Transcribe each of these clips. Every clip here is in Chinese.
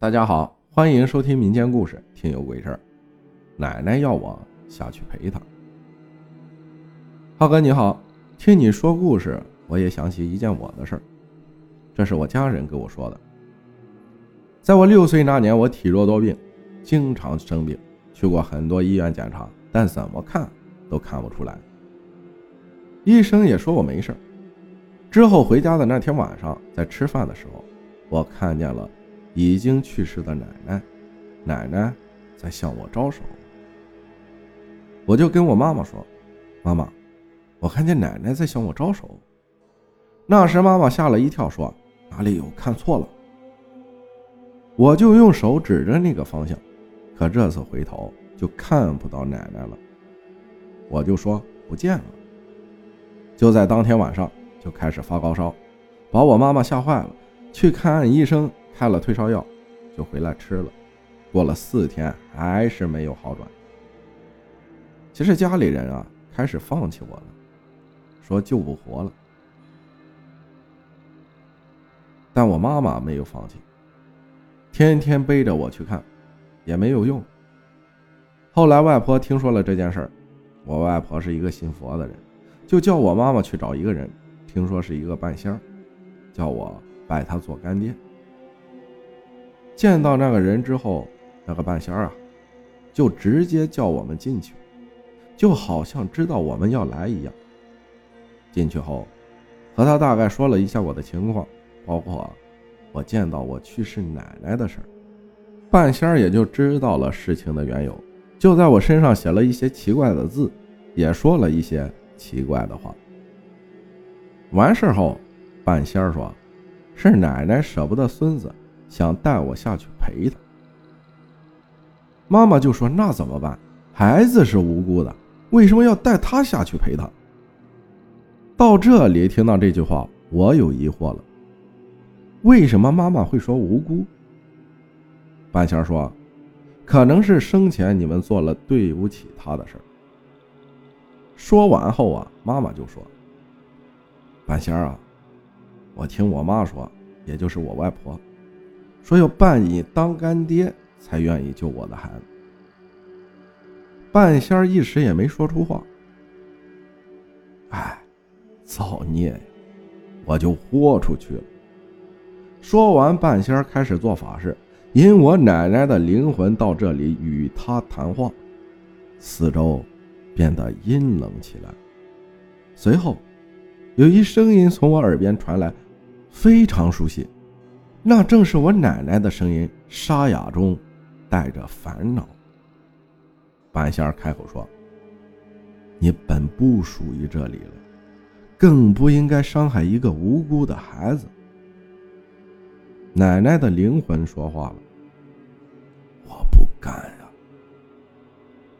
大家好，欢迎收听民间故事，听有鬼事儿。奶奶要我下去陪她。浩哥你好，听你说故事，我也想起一件我的事儿。这是我家人跟我说的。在我六岁那年，我体弱多病，经常生病，去过很多医院检查，但怎么看都看不出来。医生也说我没事。之后回家的那天晚上，在吃饭的时候，我看见了已经去世的奶奶，奶奶在向我招手。我就跟我妈妈说：“妈妈，我看见奶奶在向我招手。”那时妈妈吓了一跳，说：“哪里有看错了？”我就用手指着那个方向，可这次回头就看不到奶奶了。我就说：“不见了。”就在当天晚上。就开始发高烧，把我妈妈吓坏了，去看医生，开了退烧药，就回来吃了。过了四天，还是没有好转。其实家里人啊，开始放弃我了，说救不活了。但我妈妈没有放弃，天天背着我去看，也没有用。后来外婆听说了这件事儿，我外婆是一个信佛的人，就叫我妈妈去找一个人。听说是一个半仙儿，叫我拜他做干爹。见到那个人之后，那个半仙儿啊，就直接叫我们进去，就好像知道我们要来一样。进去后，和他大概说了一下我的情况，包括我见到我去世奶奶的事儿。半仙儿也就知道了事情的缘由，就在我身上写了一些奇怪的字，也说了一些奇怪的话。完事后，半仙儿说：“是奶奶舍不得孙子，想带我下去陪他。”妈妈就说：“那怎么办？孩子是无辜的，为什么要带他下去陪他？”到这里听到这句话，我有疑惑了：为什么妈妈会说无辜？半仙说：“可能是生前你们做了对不起他的事儿。”说完后啊，妈妈就说。半仙啊，我听我妈说，也就是我外婆说要拜你当干爹才愿意救我的孩子。半仙一时也没说出话。哎，造孽呀！我就豁出去了。说完，半仙开始做法事，引我奶奶的灵魂到这里与他谈话。四周变得阴冷起来，随后。有一声音从我耳边传来，非常熟悉，那正是我奶奶的声音，沙哑中带着烦恼。半仙儿开口说：“你本不属于这里了，更不应该伤害一个无辜的孩子。”奶奶的灵魂说话了：“我不干呀，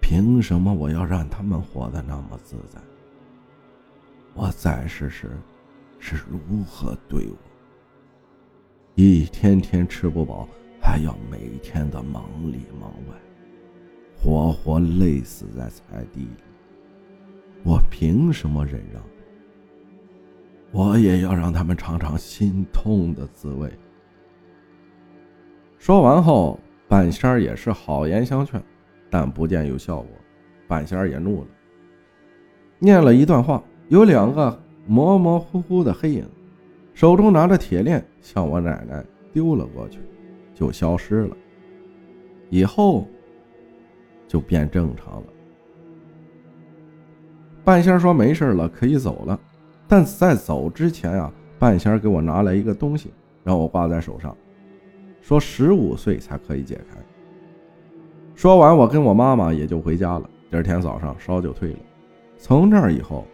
凭什么我要让他们活得那么自在？”我在世时是如何对我？一天天吃不饱，还要每天的忙里忙外，活活累死在菜地里。我凭什么忍让？我也要让他们尝尝心痛的滋味。说完后，半仙儿也是好言相劝，但不见有效果。半仙儿也怒了，念了一段话。有两个模模糊糊的黑影，手中拿着铁链，向我奶奶丢了过去，就消失了。以后就变正常了。半仙说没事了，可以走了。但在走之前啊，半仙给我拿来一个东西，让我挂在手上，说十五岁才可以解开。说完，我跟我妈妈也就回家了。第二天早上烧就退了。从那以后。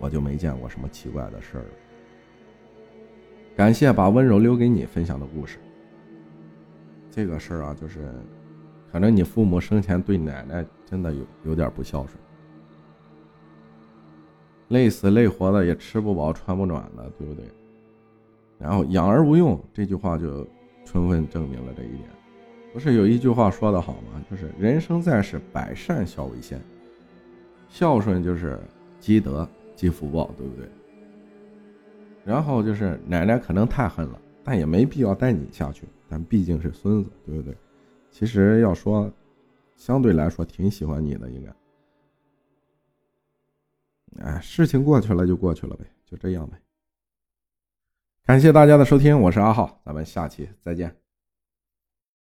我就没见过什么奇怪的事儿了。感谢把温柔留给你分享的故事。这个事儿啊，就是可能你父母生前对奶奶真的有有点不孝顺，累死累活的也吃不饱穿不暖的，对不对？然后养儿无用这句话就充分证明了这一点。不是有一句话说的好吗？就是人生在世，百善孝为先，孝顺就是积德。积福报，对不对？然后就是奶奶可能太狠了，但也没必要带你下去。但毕竟是孙子，对不对？其实要说，相对来说挺喜欢你的，应该。哎，事情过去了就过去了呗，就这样呗。感谢大家的收听，我是阿浩，咱们下期再见。